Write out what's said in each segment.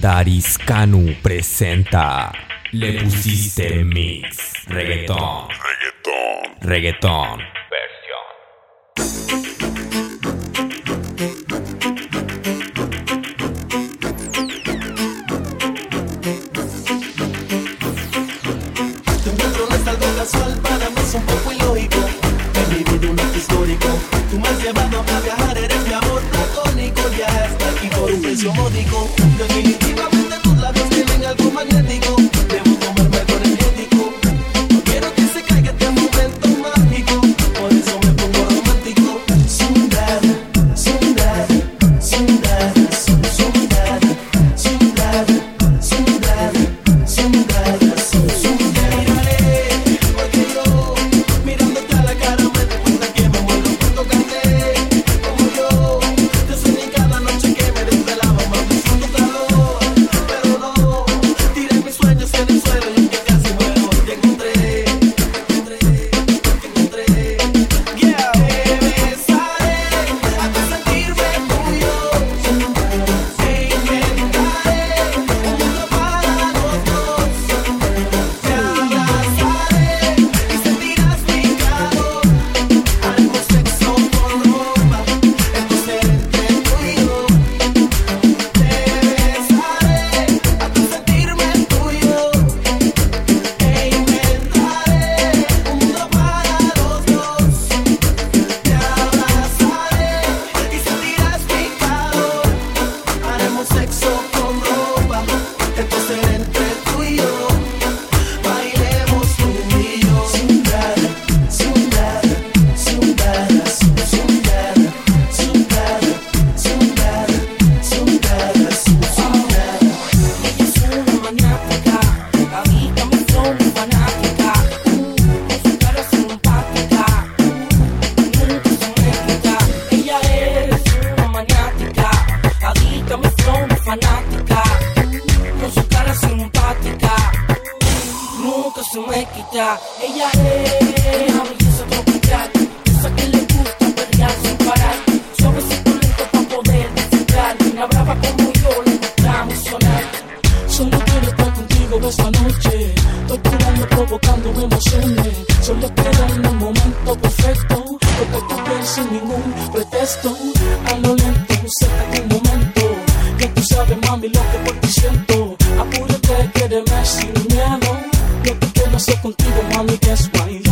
Dariscanu presenta Le pusiste mix. Reggaetón. Reggaetón. Reggaetón. Yo lo digo. that's why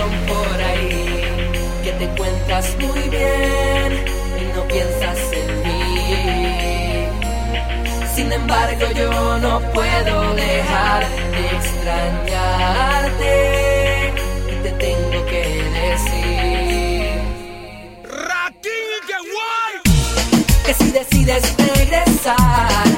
por ahí que te cuentas muy bien y no piensas en mí. Sin embargo, yo no puedo dejar de extrañarte te tengo que decir. Guay. Que si decides regresar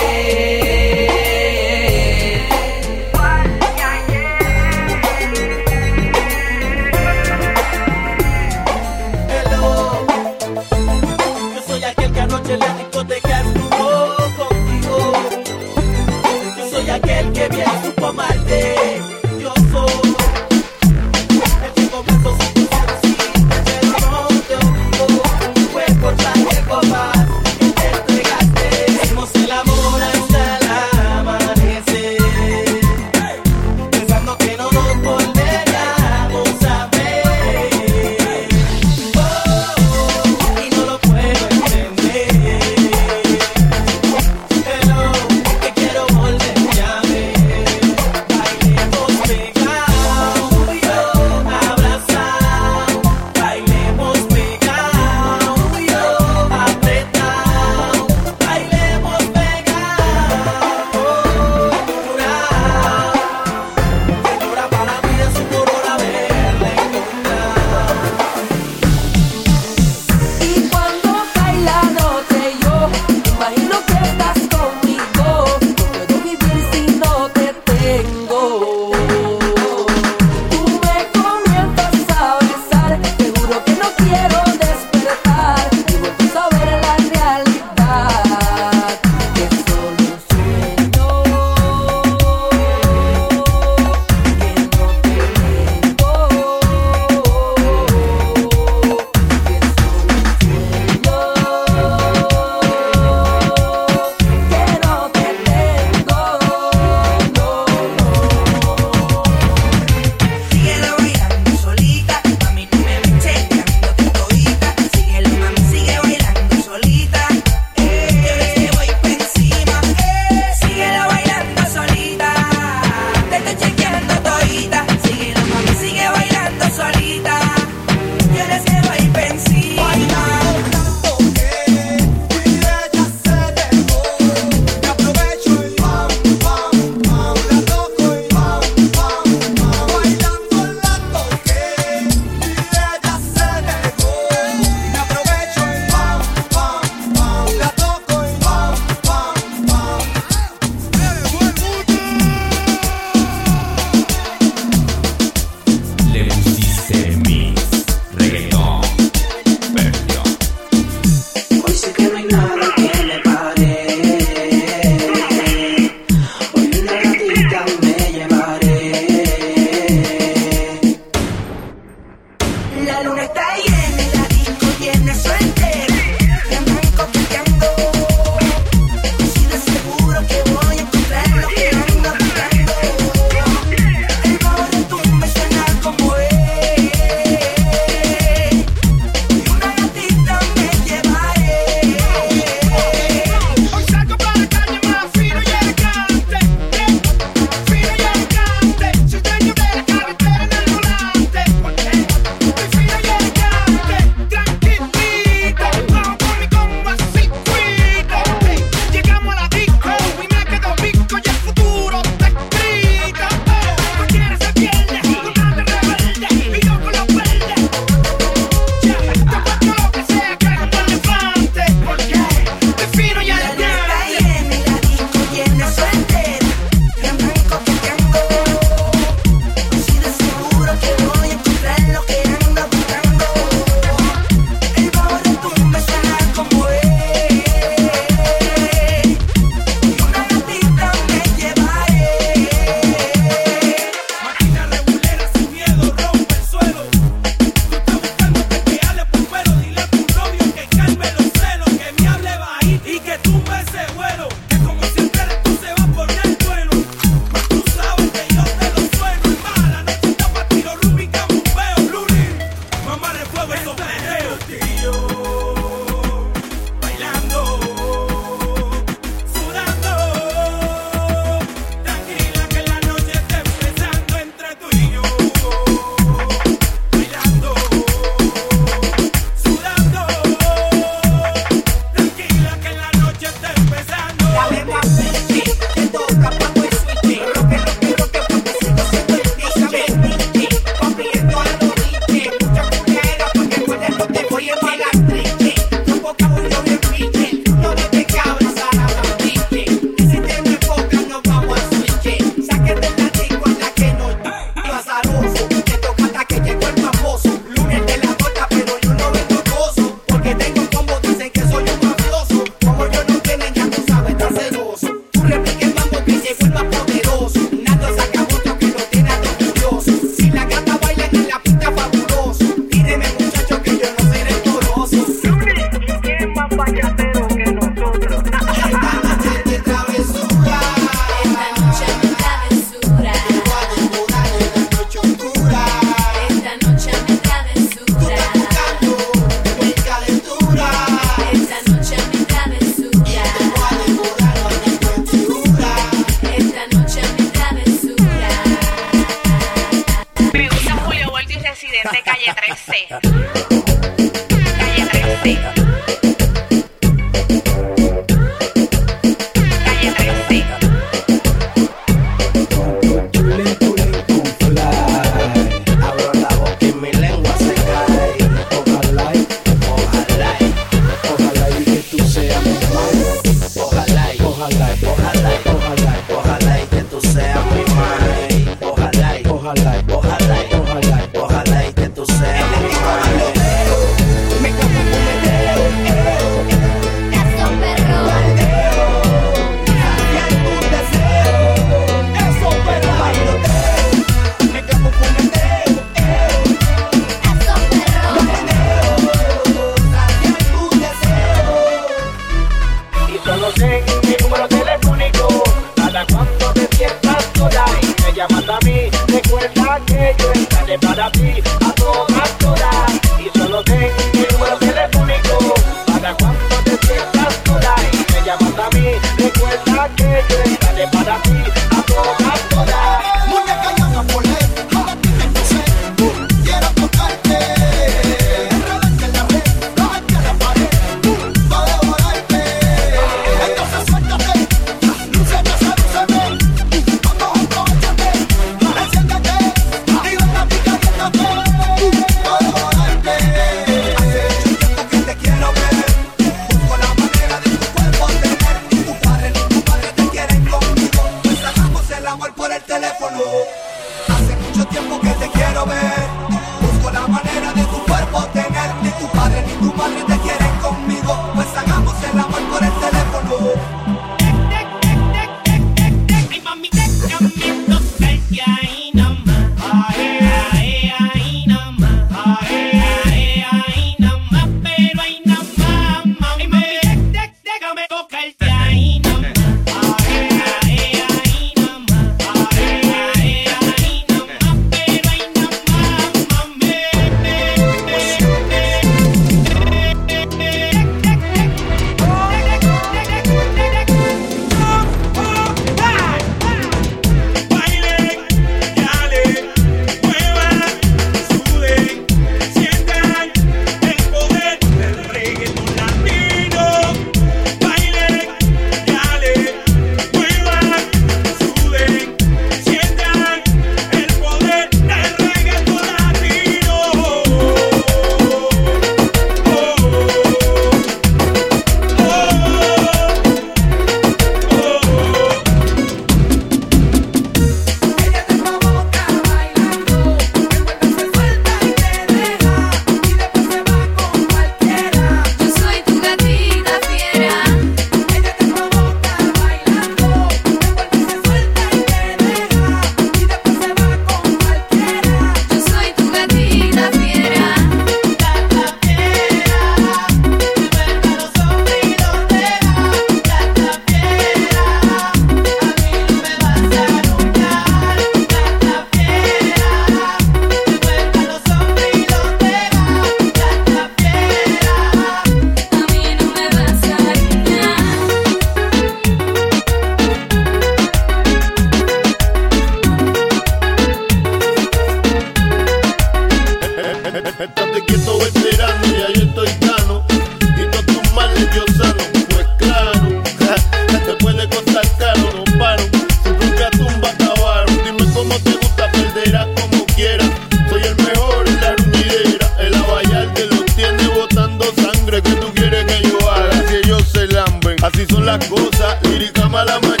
puede costar caro, no paro. Su nunca tumba acabaron. Dime cómo te gusta, perderás como quieras. Soy el mejor en la ruñidera. El abayal que lo tiene botando sangre. que tú quieres que yo haga? Si ellos se lamben. Así son las cosas, lírica mala mañana.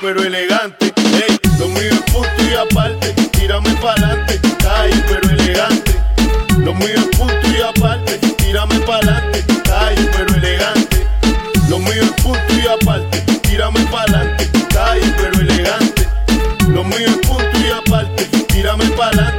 pero elegante. Ey, lo mío es punto y aparte, tírame pa'lante, calle pero elegante. Lo mío es punto y aparte, tírame pa'lante, calle pero elegante. Lo mío es punto y aparte, tírame pa'lante, calle pero elegante. Lo mío es punto y aparte, tírame pa'lante.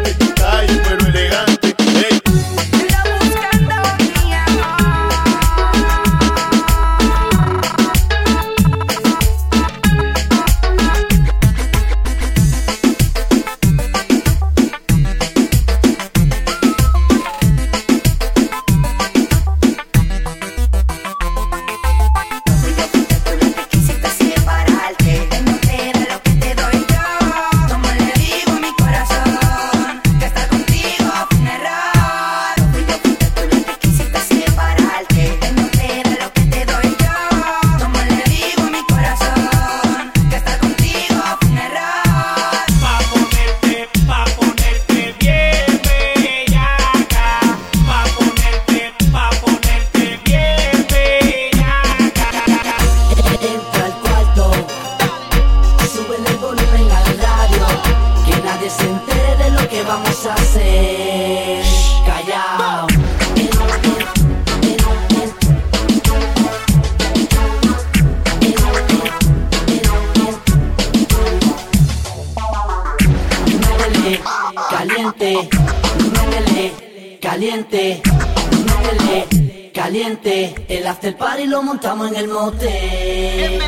after party lo montamos en el motel.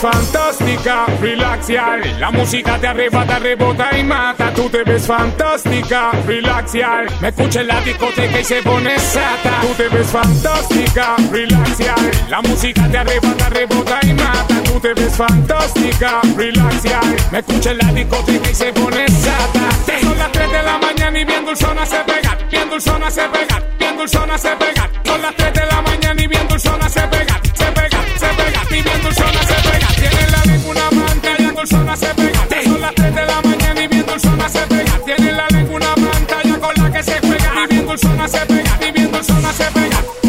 fantástica, relax. La música te arriba, te rebota y mata. Tú te ves fantástica, relax. Me escucha en la discoteca y se pone sata. Tú te ves fantástica, relax. La música te arriba, te rebota y mata. Tú te ves fantástica, relax. Me escucha en la discoteca y se pone sata. Son las 3 de la mañana y bien dulzona se pega, bien dulzona se pega dulzona se pega. Son las 3 de la mañana y bien dulzona se pega. Se pega, se pega. Y bien dulzona se pega. Tiene la lengua una manta y bien dulzona se pega. Son las 3 de la mañana y bien dulzona se pega. Tiene la lengua una pantalla con la que se pega. Y bien dulzona se pega. Y bien dulzona se pega.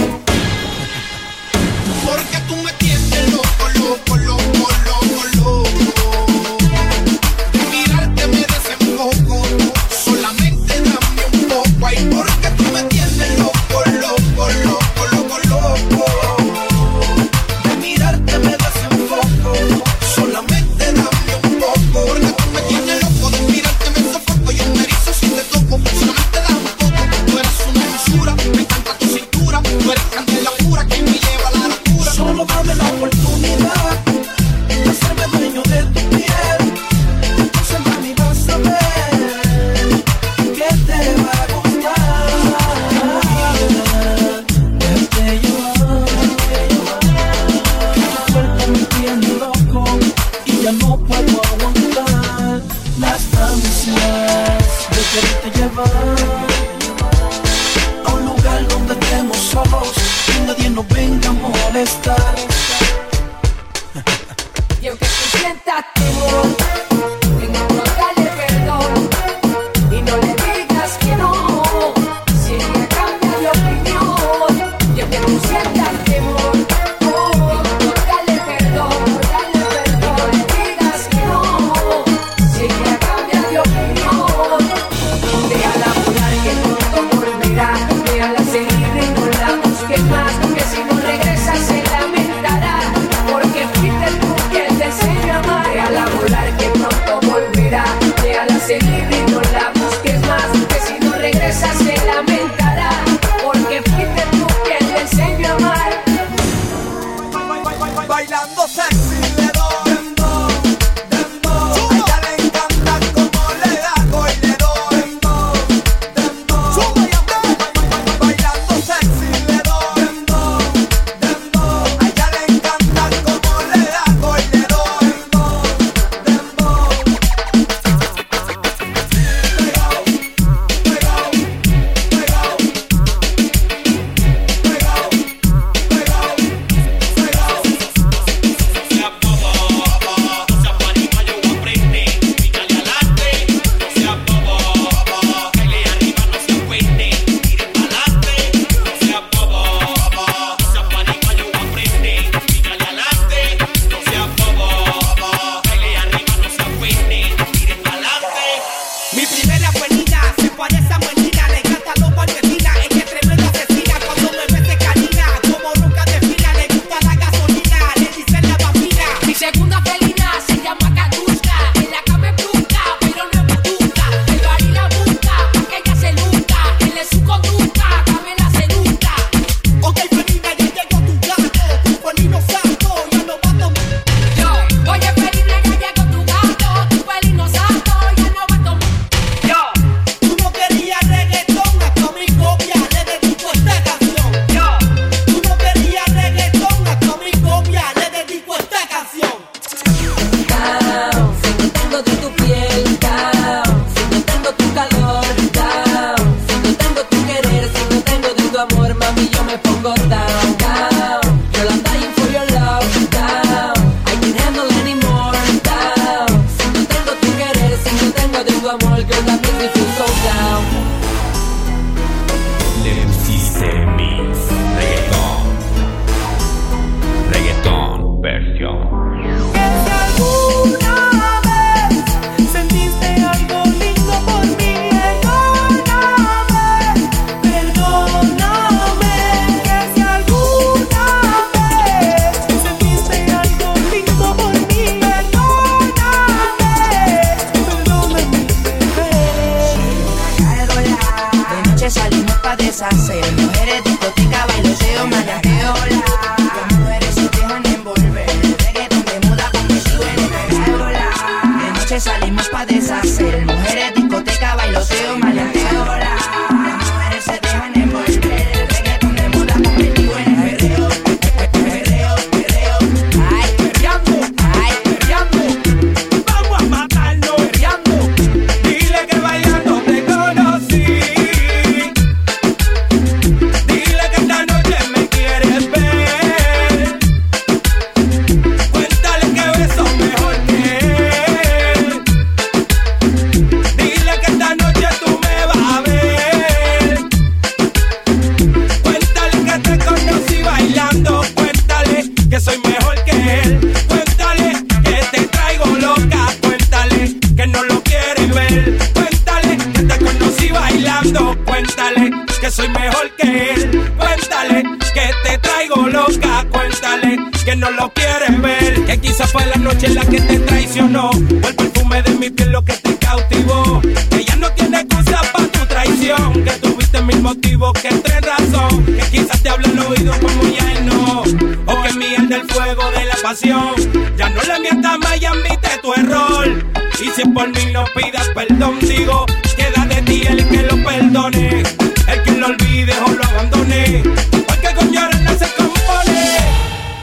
por mí no pidas perdón, digo, queda de ti el que lo perdone, el que lo olvide o lo abandone, porque con llorar no se compone.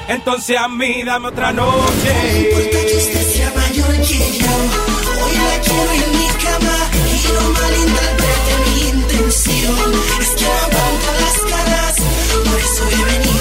Entonces a mí dame otra noche. No importa que usted sea mayor que yo, hoy la quiero en mi cama y no malinterprete mi intención, es que no aguanto las caras, por eso he venido.